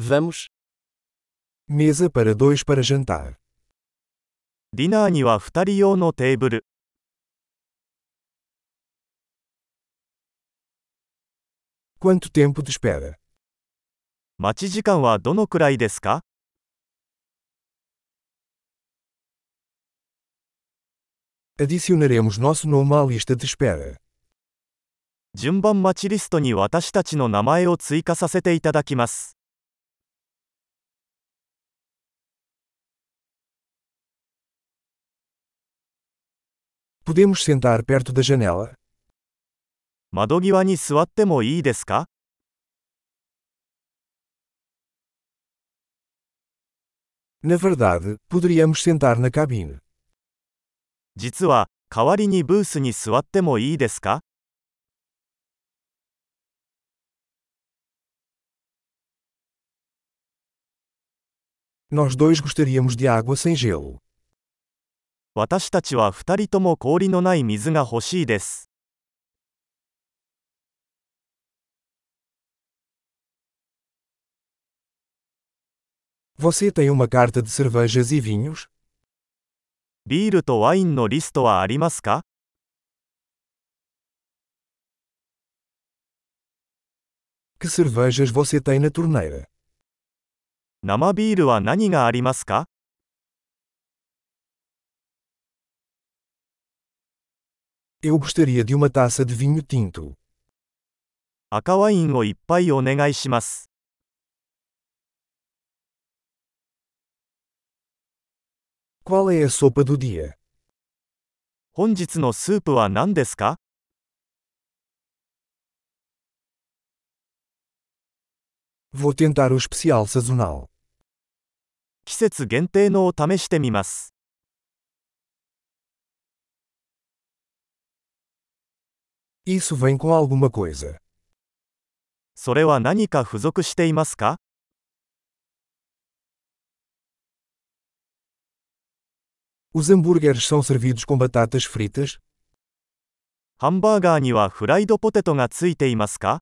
Vamos. Mesa para dois para jantar. ディナーには2人用のテーブル。 Quanto tempo de espera? 待ち時間はどのくらいですか Adicionaremos nosso nome à lista de espera. 順番待ちリストに私たちの名前を追加させていただきます。 Podemos sentar perto da janela? 窓際に座ってもいいですか Na verdade, poderíamos sentar na cabine. 実は、代わりにブースに座ってもいいですか Nós dois gostaríamos de água sem gelo. 私たちは2人とも氷のない水が欲しいです。Você tem uma carta de cervejas e vinhos? ビールとワインのリストはありますか Que cervejas você tem na torneira? 生ビールは何がありますか Eu gostaria de uma taça de vinho tinto. 赤ワインをいっぱいお願いします。 Qual é a sopa do dia? 本日のスープは何ですか Vou tentar o especial sazonal. 季節限定のを試してみます。 Isso vem com alguma coisa. それは何か付属していますか Os hambúrgueres são servidos com batatas fritas? ハンバーガーにはフライドポテトがついていますか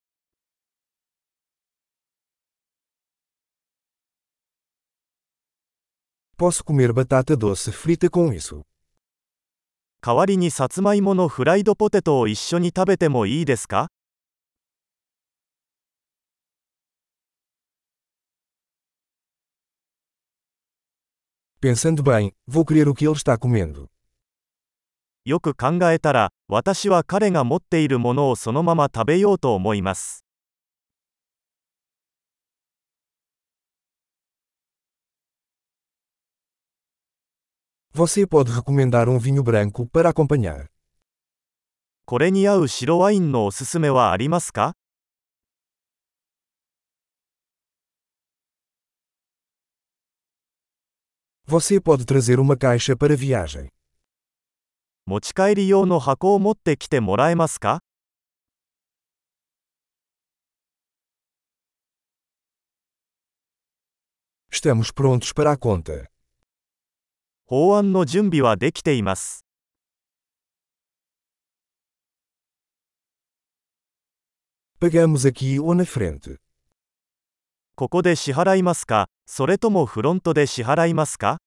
Posso comer batata doce frita com isso. 代わりにさつまいものフライドポテトを一緒に食べてもいいですか？よく考えたら、私は彼が持っているものをそのまま食べようと思います。Você pode recomendar um vinho branco para acompanhar. これに合う白ワインのおすすめはありますか Você pode trazer uma caixa para viagem. 持ち帰り用の箱を持ってきてもらえますか Estamos prontos para a conta. 法案の準備はできています。Pagamos aqui ou na frente. ここで支払いますか？それともフロントで支払いますか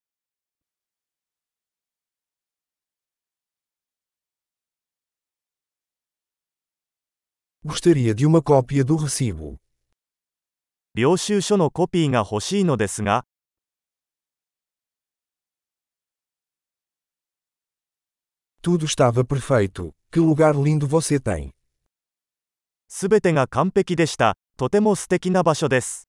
？Gostaria de uma cópia do recibo. 領収書のコピーが欲しいのですが、Tudo estava perfeito. Que lugar lindo você tem! すべてが完璧でした。とても素敵な場所です。